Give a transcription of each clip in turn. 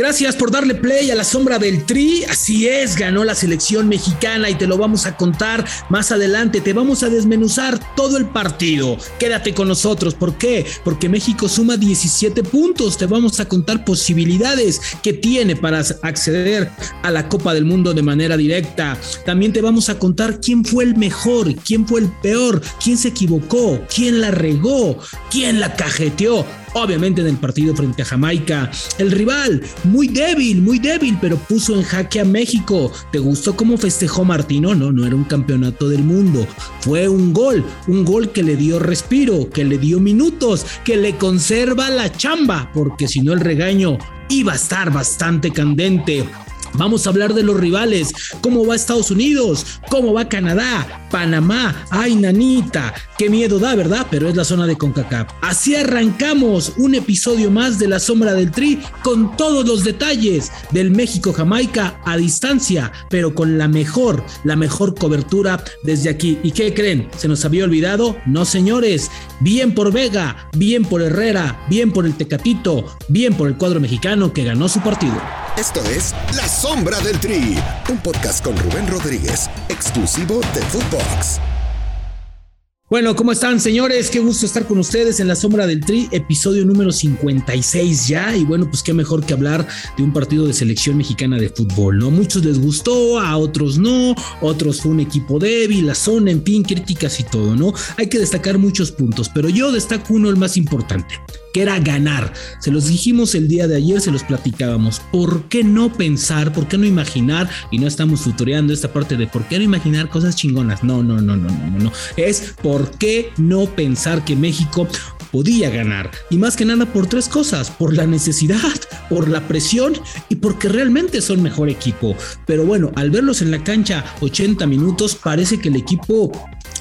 Gracias por darle play a la sombra del Tri. Así es, ganó la selección mexicana y te lo vamos a contar más adelante. Te vamos a desmenuzar todo el partido. Quédate con nosotros. ¿Por qué? Porque México suma 17 puntos. Te vamos a contar posibilidades que tiene para acceder a la Copa del Mundo de manera directa. También te vamos a contar quién fue el mejor, quién fue el peor, quién se equivocó, quién la regó, quién la cajeteó obviamente en el partido frente a Jamaica. El rival, muy débil, muy débil, pero puso en jaque a México. ¿Te gustó cómo festejó Martino? No, no era un campeonato del mundo. Fue un gol, un gol que le dio respiro, que le dio minutos, que le conserva la chamba, porque si no el regaño iba a estar bastante candente. Vamos a hablar de los rivales, cómo va Estados Unidos, cómo va Canadá, Panamá, ay nanita, qué miedo da, ¿verdad? Pero es la zona de CONCACAF. Así arrancamos un episodio más de La Sombra del Tri con todos los detalles del México-Jamaica a distancia, pero con la mejor, la mejor cobertura desde aquí. ¿Y qué creen? ¿Se nos había olvidado? No, señores. Bien por Vega, bien por Herrera, bien por el Tecatito, bien por el cuadro mexicano que ganó su partido. Esto es La Sombra del Tri, un podcast con Rubén Rodríguez, exclusivo de Footbox. Bueno, ¿cómo están, señores? Qué gusto estar con ustedes en La Sombra del Tri, episodio número 56 ya. Y bueno, pues qué mejor que hablar de un partido de selección mexicana de fútbol, ¿no? Muchos les gustó, a otros no, otros fue un equipo débil, la zona, en fin, críticas y todo, ¿no? Hay que destacar muchos puntos, pero yo destaco uno, el más importante que era ganar. Se los dijimos el día de ayer, se los platicábamos. ¿Por qué no pensar, por qué no imaginar? Y no estamos futureando esta parte de por qué no imaginar cosas chingonas. No, no, no, no, no, no. Es por qué no pensar que México podía ganar. Y más que nada por tres cosas, por la necesidad, por la presión y porque realmente son mejor equipo. Pero bueno, al verlos en la cancha 80 minutos, parece que el equipo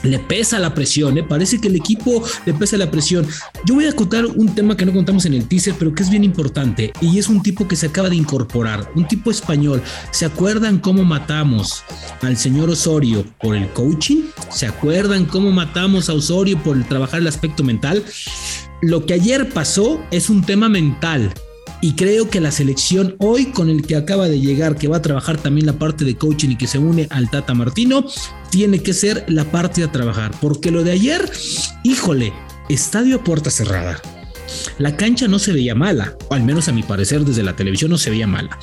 le pesa la presión, ¿eh? parece que el equipo le pesa la presión. Yo voy a contar un tema que no contamos en el teaser, pero que es bien importante, y es un tipo que se acaba de incorporar, un tipo español. ¿Se acuerdan cómo matamos al señor Osorio por el coaching? ¿Se acuerdan cómo matamos a Osorio por trabajar el aspecto mental? Lo que ayer pasó es un tema mental, y creo que la selección hoy con el que acaba de llegar, que va a trabajar también la parte de coaching y que se une al Tata Martino, tiene que ser la parte a trabajar. Porque lo de ayer, híjole, estadio a puerta cerrada. La cancha no se veía mala, al menos a mi parecer desde la televisión no se veía mala.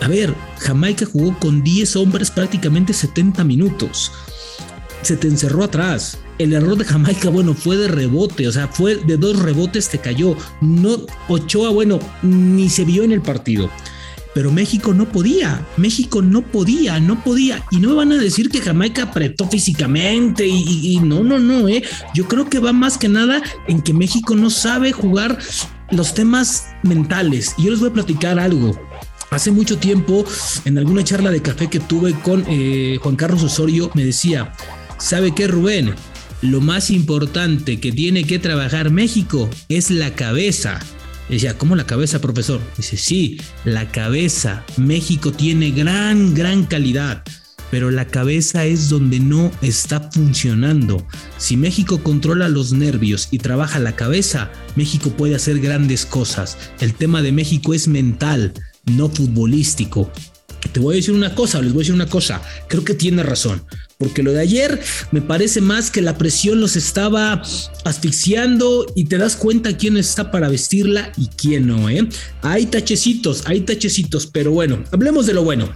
A ver, Jamaica jugó con 10 hombres prácticamente 70 minutos. Se te encerró atrás el error de Jamaica, bueno, fue de rebote, o sea, fue de dos rebotes te cayó. No, Ochoa, bueno, ni se vio en el partido. Pero México no podía, México no podía, no podía. Y no me van a decir que Jamaica apretó físicamente y, no, no, no, eh. Yo creo que va más que nada en que México no sabe jugar los temas mentales. Y yo les voy a platicar algo. Hace mucho tiempo, en alguna charla de café que tuve con eh, Juan Carlos Osorio, me decía, ¿sabe qué, Rubén? lo más importante que tiene que trabajar México es la cabeza. Decía, ¿cómo la cabeza, profesor? Dice, sí, la cabeza. México tiene gran, gran calidad, pero la cabeza es donde no está funcionando. Si México controla los nervios y trabaja la cabeza, México puede hacer grandes cosas. El tema de México es mental, no futbolístico. Te voy a decir una cosa, les voy a decir una cosa, creo que tiene razón porque lo de ayer me parece más que la presión los estaba asfixiando y te das cuenta quién está para vestirla y quién no, ¿eh? Hay tachecitos, hay tachecitos, pero bueno, hablemos de lo bueno.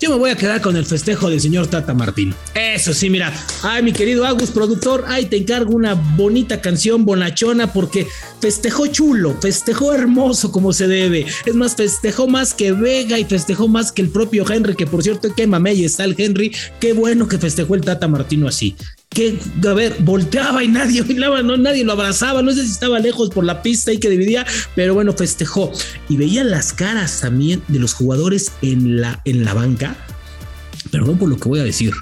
Yo me voy a quedar con el festejo del señor Tata Martín. Eso sí, mira, ay, mi querido Agus, productor, ay, te encargo una bonita canción bonachona porque festejó chulo, festejó hermoso como se debe. Es más, festejó más que Vega y festejó más que el propio Henry, que por cierto, qué mamey está el Henry. Qué bueno que festejó el Tata Martino así que, a ver, volteaba y nadie no, nadie lo abrazaba, no sé si estaba lejos por la pista y que dividía, pero bueno, festejó. Y veía las caras también de los jugadores en la, en la banca, perdón por lo que voy a decir,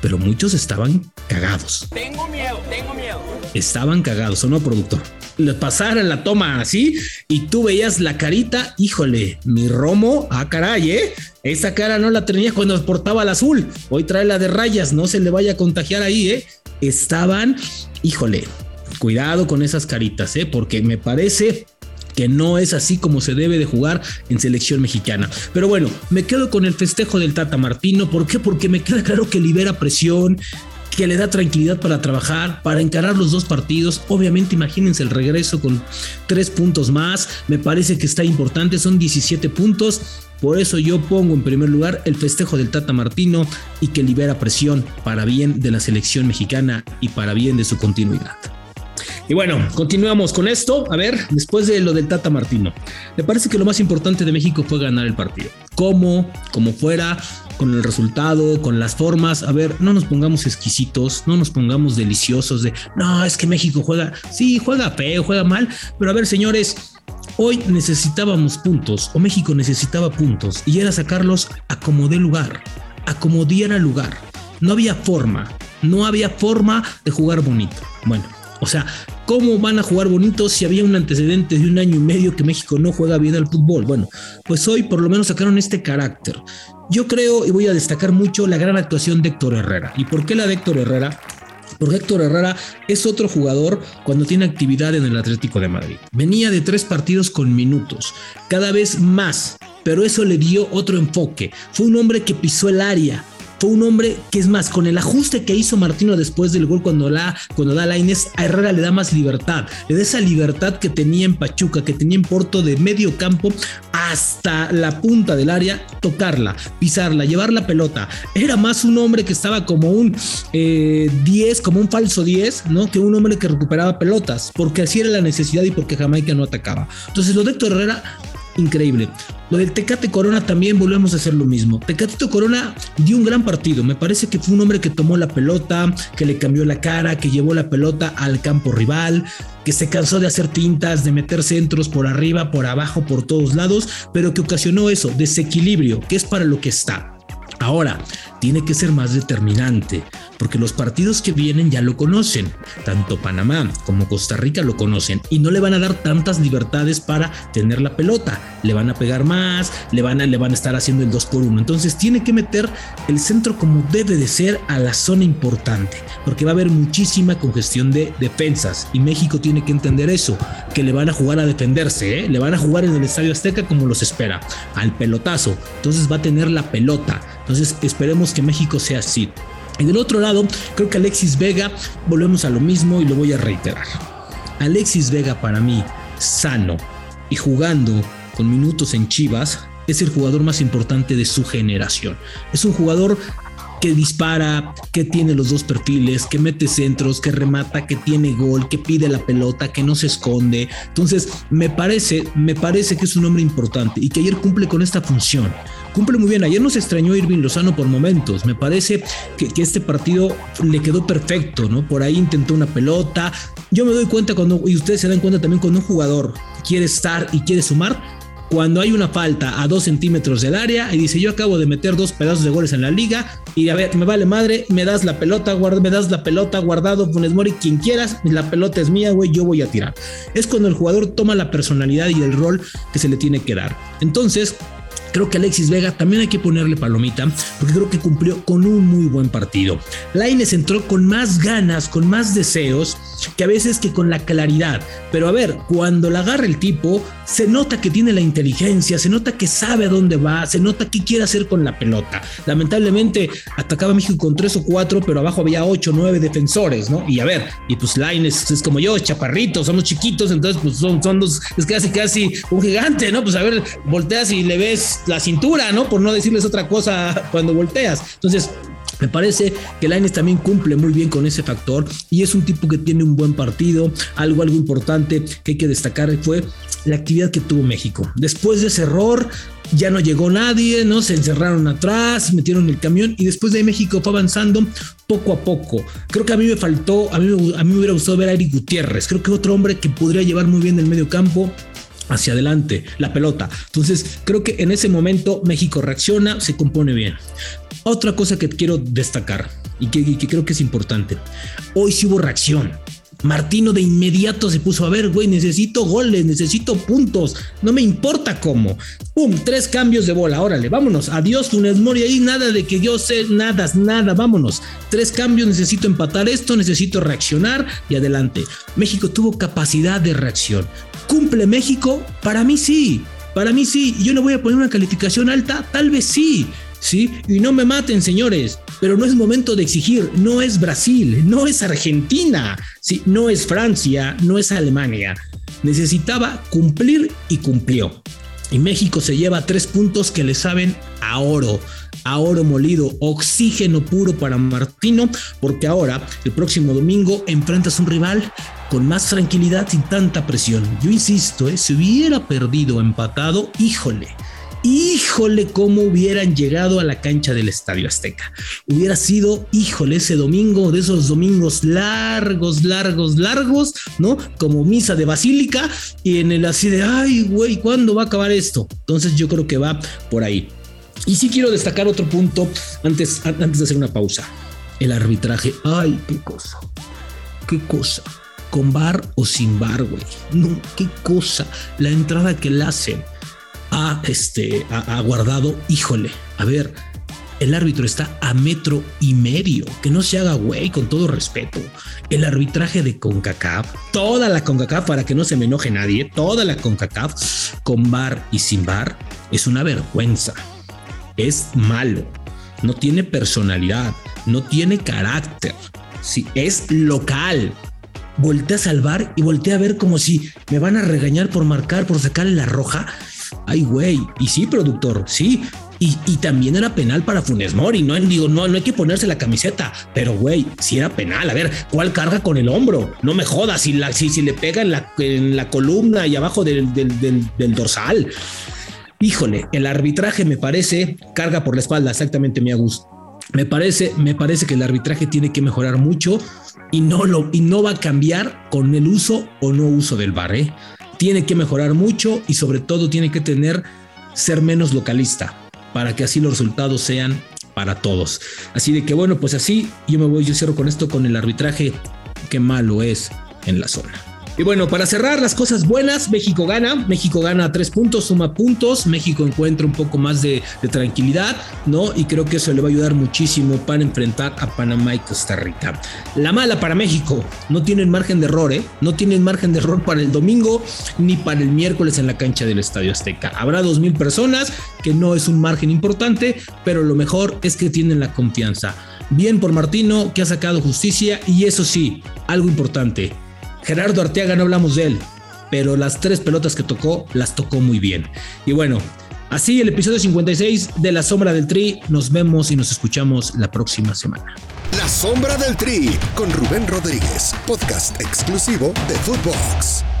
pero muchos estaban cagados. Tengo miedo, tengo miedo. Estaban cagados, ¿o no, productor? Le pasaran la toma así y tú veías la carita, híjole, mi romo, ah, caray, ¿eh? Esa cara no la tenía cuando portaba el azul. Hoy trae la de rayas, no se le vaya a contagiar ahí, ¿eh? Estaban, híjole, cuidado con esas caritas, ¿eh? Porque me parece que no es así como se debe de jugar en selección mexicana. Pero bueno, me quedo con el festejo del Tata Martino. ¿Por qué? Porque me queda claro que libera presión, que le da tranquilidad para trabajar, para encarar los dos partidos. Obviamente, imagínense el regreso con tres puntos más. Me parece que está importante, son 17 puntos. Por eso yo pongo en primer lugar el festejo del Tata Martino y que libera presión para bien de la selección mexicana y para bien de su continuidad. Y bueno, continuamos con esto. A ver, después de lo del Tata Martino, me parece que lo más importante de México fue ganar el partido. ¿Cómo? Como fuera, con el resultado, con las formas. A ver, no nos pongamos exquisitos, no nos pongamos deliciosos de, no, es que México juega, sí, juega feo, juega mal, pero a ver, señores, hoy necesitábamos puntos, o México necesitaba puntos, y era sacarlos a como lugar, a como diera lugar. No había forma, no había forma de jugar bonito. Bueno, o sea, ¿cómo van a jugar bonito si había un antecedente de un año y medio que México no juega bien al fútbol? Bueno, pues hoy por lo menos sacaron este carácter. Yo creo y voy a destacar mucho la gran actuación de Héctor Herrera. ¿Y por qué la de Héctor Herrera? Porque Héctor Herrera es otro jugador cuando tiene actividad en el Atlético de Madrid. Venía de tres partidos con minutos, cada vez más, pero eso le dio otro enfoque. Fue un hombre que pisó el área, un hombre que es más, con el ajuste que hizo Martino después del gol cuando, la, cuando da la Inés, a Herrera le da más libertad, le da esa libertad que tenía en Pachuca, que tenía en Porto de medio campo hasta la punta del área, tocarla, pisarla, llevar la pelota. Era más un hombre que estaba como un 10, eh, como un falso 10, ¿no? Que un hombre que recuperaba pelotas, porque así era la necesidad y porque Jamaica no atacaba. Entonces, lo de Héctor Herrera increíble. Lo del Tecate Corona también volvemos a hacer lo mismo. Tecatito Corona dio un gran partido. Me parece que fue un hombre que tomó la pelota, que le cambió la cara, que llevó la pelota al campo rival, que se cansó de hacer tintas, de meter centros por arriba, por abajo, por todos lados, pero que ocasionó eso, desequilibrio, que es para lo que está. Ahora, tiene que ser más determinante, porque los partidos que vienen ya lo conocen, tanto Panamá como Costa Rica lo conocen y no le van a dar tantas libertades para tener la pelota, le van a pegar más, le van a, le van a estar haciendo el 2 por 1 entonces tiene que meter el centro como debe de ser a la zona importante, porque va a haber muchísima congestión de defensas y México tiene que entender eso, que le van a jugar a defenderse, ¿eh? le van a jugar en el Estadio Azteca como los espera, al pelotazo, entonces va a tener la pelota, entonces esperemos que México sea así. Y del otro lado, creo que Alexis Vega, volvemos a lo mismo y lo voy a reiterar. Alexis Vega para mí, sano y jugando con minutos en Chivas, es el jugador más importante de su generación. Es un jugador que dispara, que tiene los dos perfiles, que mete centros, que remata, que tiene gol, que pide la pelota, que no se esconde. Entonces, me parece, me parece que es un hombre importante y que ayer cumple con esta función. Cumple muy bien. Ayer nos extrañó Irving Lozano por momentos. Me parece que, que este partido le quedó perfecto, ¿no? Por ahí intentó una pelota. Yo me doy cuenta cuando, y ustedes se dan cuenta también cuando un jugador quiere estar y quiere sumar, cuando hay una falta a dos centímetros del área y dice yo acabo de meter dos pedazos de goles en la liga y a ver, me vale madre, me das la pelota, me das la pelota guardado, Funes Mori, quien quieras, la pelota es mía, güey, yo voy a tirar. Es cuando el jugador toma la personalidad y el rol que se le tiene que dar. Entonces, Creo que Alexis Vega también hay que ponerle palomita porque creo que cumplió con un muy buen partido. Laines entró con más ganas, con más deseos que a veces que con la claridad. Pero a ver, cuando la agarra el tipo, se nota que tiene la inteligencia, se nota que sabe a dónde va, se nota qué quiere hacer con la pelota. Lamentablemente atacaba a México con tres o cuatro, pero abajo había ocho o nueve defensores, ¿no? Y a ver, y pues Laines es como yo, chaparritos, somos chiquitos, entonces pues son, son dos, es casi casi un gigante, ¿no? Pues a ver, volteas y le ves la cintura, ¿no? Por no decirles otra cosa cuando volteas. Entonces, me parece que Laines también cumple muy bien con ese factor y es un tipo que tiene un buen partido. Algo, algo importante que hay que destacar fue la actividad que tuvo México. Después de ese error, ya no llegó nadie, ¿no? Se encerraron atrás, metieron el camión y después de México fue avanzando poco a poco. Creo que a mí me faltó, a mí, a mí me hubiera gustado ver a Eric Gutiérrez. Creo que otro hombre que podría llevar muy bien el medio campo hacia adelante la pelota. Entonces, creo que en ese momento México reacciona, se compone bien. Otra cosa que quiero destacar y que, creo que es importante, hoy sí hubo reacción. Martino de inmediato se puso a ver, güey, necesito goles, necesito puntos, no me importa cómo. Pum, tres cambios de bola, órale, vámonos, adiós Funes Mori, ahí nada de que yo sé, nada, nada, vámonos. Tres cambios, necesito empatar esto, necesito reaccionar y adelante. México tuvo capacidad de reacción, ¿Cumple México? Para mí sí. Para mí sí. Yo no voy a poner una calificación alta, tal vez sí. ¿Sí? Y no me maten, señores, pero no es momento de exigir, no es Brasil, no es Argentina, ¿sí? no es Francia, no es Alemania. Necesitaba cumplir y cumplió. Y México se lleva tres puntos que le saben a oro, a oro molido, oxígeno puro para Martino, porque ahora, el próximo domingo, enfrentas un rival con más tranquilidad sin tanta presión. Yo insisto, ¿eh? si hubiera perdido empatado, híjole, híjole, cómo hubieran llegado a la cancha del Estadio Azteca. Hubiera sido, híjole, ese domingo, de esos domingos largos, largos, largos, ¿no? Como misa de basílica y en el así de, ay, güey, ¿cuándo va a acabar esto? Entonces yo creo que va por ahí. Y sí quiero destacar otro punto antes, antes de hacer una pausa. El arbitraje. Ay, qué cosa. Qué cosa. Con bar o sin bar, güey. No, qué cosa. La entrada que le hacen ha, este, ha, guardado. Híjole, a ver, el árbitro está a metro y medio. Que no se haga güey, con todo respeto. El arbitraje de CONCACAF, toda la CONCACAF, para que no se me enoje nadie, toda la CONCACAF, con bar y sin bar, es una vergüenza es malo, no tiene personalidad, no tiene carácter, si es local. Voltea a salvar y voltea a ver como si me van a regañar por marcar, por sacarle la roja. Ay, güey. Y sí, productor, sí. Y, también era penal para Funes Mori. No, digo, no, no hay que ponerse la camiseta. Pero, güey, sí era penal. A ver, ¿cuál carga con el hombro? No me jodas. Si, la, si, si le pega en la, en la columna y abajo del, del, del dorsal híjole, el arbitraje me parece, carga por la espalda, exactamente mi gusto. Me parece, me parece que el arbitraje tiene que mejorar mucho y no, lo, y no va a cambiar con el uso o no uso del bar. ¿eh? Tiene que mejorar mucho y sobre todo tiene que tener, ser menos localista para que así los resultados sean para todos. Así de que bueno, pues así yo me voy, yo cierro con esto, con el arbitraje, qué malo es en la zona. Y bueno, para cerrar las cosas buenas, México gana, México gana tres puntos, suma puntos, México encuentra un poco más de, tranquilidad, ¿no? Y creo que eso le va a ayudar muchísimo para enfrentar a Panamá y Costa Rica. La mala para México, no tienen margen de error, ¿eh? No tienen margen de error para el domingo ni para el miércoles en la cancha del Estadio Azteca. Habrá dos mil personas, que no es un margen importante, pero lo mejor es que tienen la confianza. Bien por Martino, que ha sacado justicia, y eso sí, algo importante, Gerardo Arteaga no hablamos de él, pero las tres pelotas que tocó las tocó muy bien. Y bueno, así el episodio 56 de La Sombra del Tri. Nos vemos y nos escuchamos la próxima semana. La Sombra del Tri con Rubén Rodríguez, podcast exclusivo de Footbox.